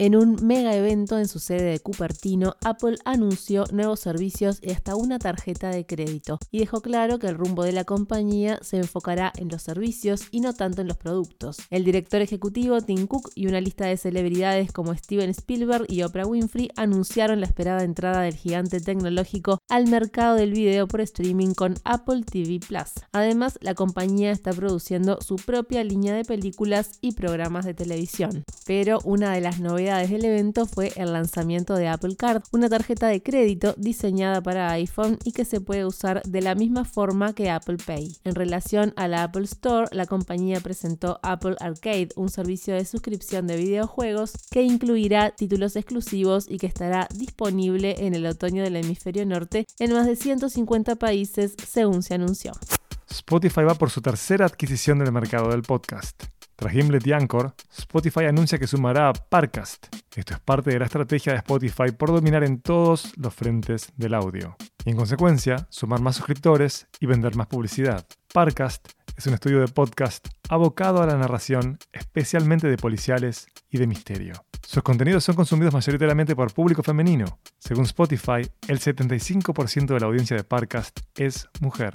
En un mega evento en su sede de Cupertino, Apple anunció nuevos servicios y hasta una tarjeta de crédito y dejó claro que el rumbo de la compañía se enfocará en los servicios y no tanto en los productos. El director ejecutivo Tim Cook y una lista de celebridades como Steven Spielberg y Oprah Winfrey anunciaron la esperada entrada del gigante tecnológico al mercado del video por streaming con Apple TV Plus. Además, la compañía está produciendo su propia línea de películas y programas de televisión. Pero una de las novedades del evento fue el lanzamiento de Apple Card, una tarjeta de crédito diseñada para iPhone y que se puede usar de la misma forma que Apple Pay. En relación a la Apple Store, la compañía presentó Apple Arcade, un servicio de suscripción de videojuegos que incluirá títulos exclusivos y que estará disponible en el otoño del hemisferio norte en más de 150 países, según se anunció. Spotify va por su tercera adquisición del mercado del podcast. Tras Gimlet y Anchor, Spotify anuncia que sumará a Parcast. Esto es parte de la estrategia de Spotify por dominar en todos los frentes del audio. Y en consecuencia, sumar más suscriptores y vender más publicidad. Parcast es un estudio de podcast abocado a la narración, especialmente de policiales y de misterio. Sus contenidos son consumidos mayoritariamente por público femenino. Según Spotify, el 75% de la audiencia de Parcast es mujer.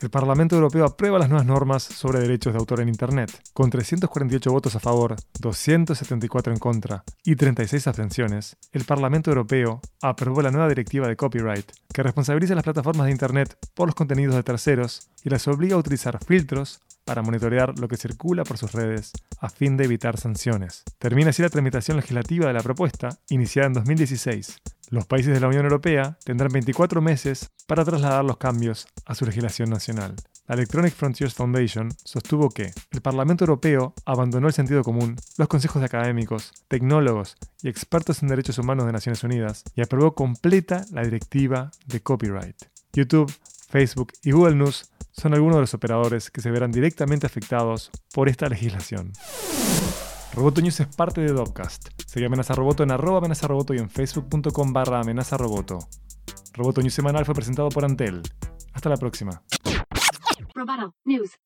El Parlamento Europeo aprueba las nuevas normas sobre derechos de autor en Internet. Con 348 votos a favor, 274 en contra y 36 abstenciones, el Parlamento Europeo aprobó la nueva directiva de copyright, que responsabiliza a las plataformas de Internet por los contenidos de terceros y las obliga a utilizar filtros para monitorear lo que circula por sus redes a fin de evitar sanciones. Termina así la tramitación legislativa de la propuesta, iniciada en 2016. Los países de la Unión Europea tendrán 24 meses para trasladar los cambios a su legislación nacional. La Electronic Frontiers Foundation sostuvo que el Parlamento Europeo abandonó el sentido común, los consejos de académicos, tecnólogos y expertos en derechos humanos de Naciones Unidas y aprobó completa la directiva de copyright. YouTube, Facebook y Google News son algunos de los operadores que se verán directamente afectados por esta legislación. Roboto News es parte de Dopcast. Sigue Amenaza Roboto en arroba amenaza roboto y en facebook.com barra amenaza roboto. News semanal fue presentado por Antel. Hasta la próxima. Roboto. News.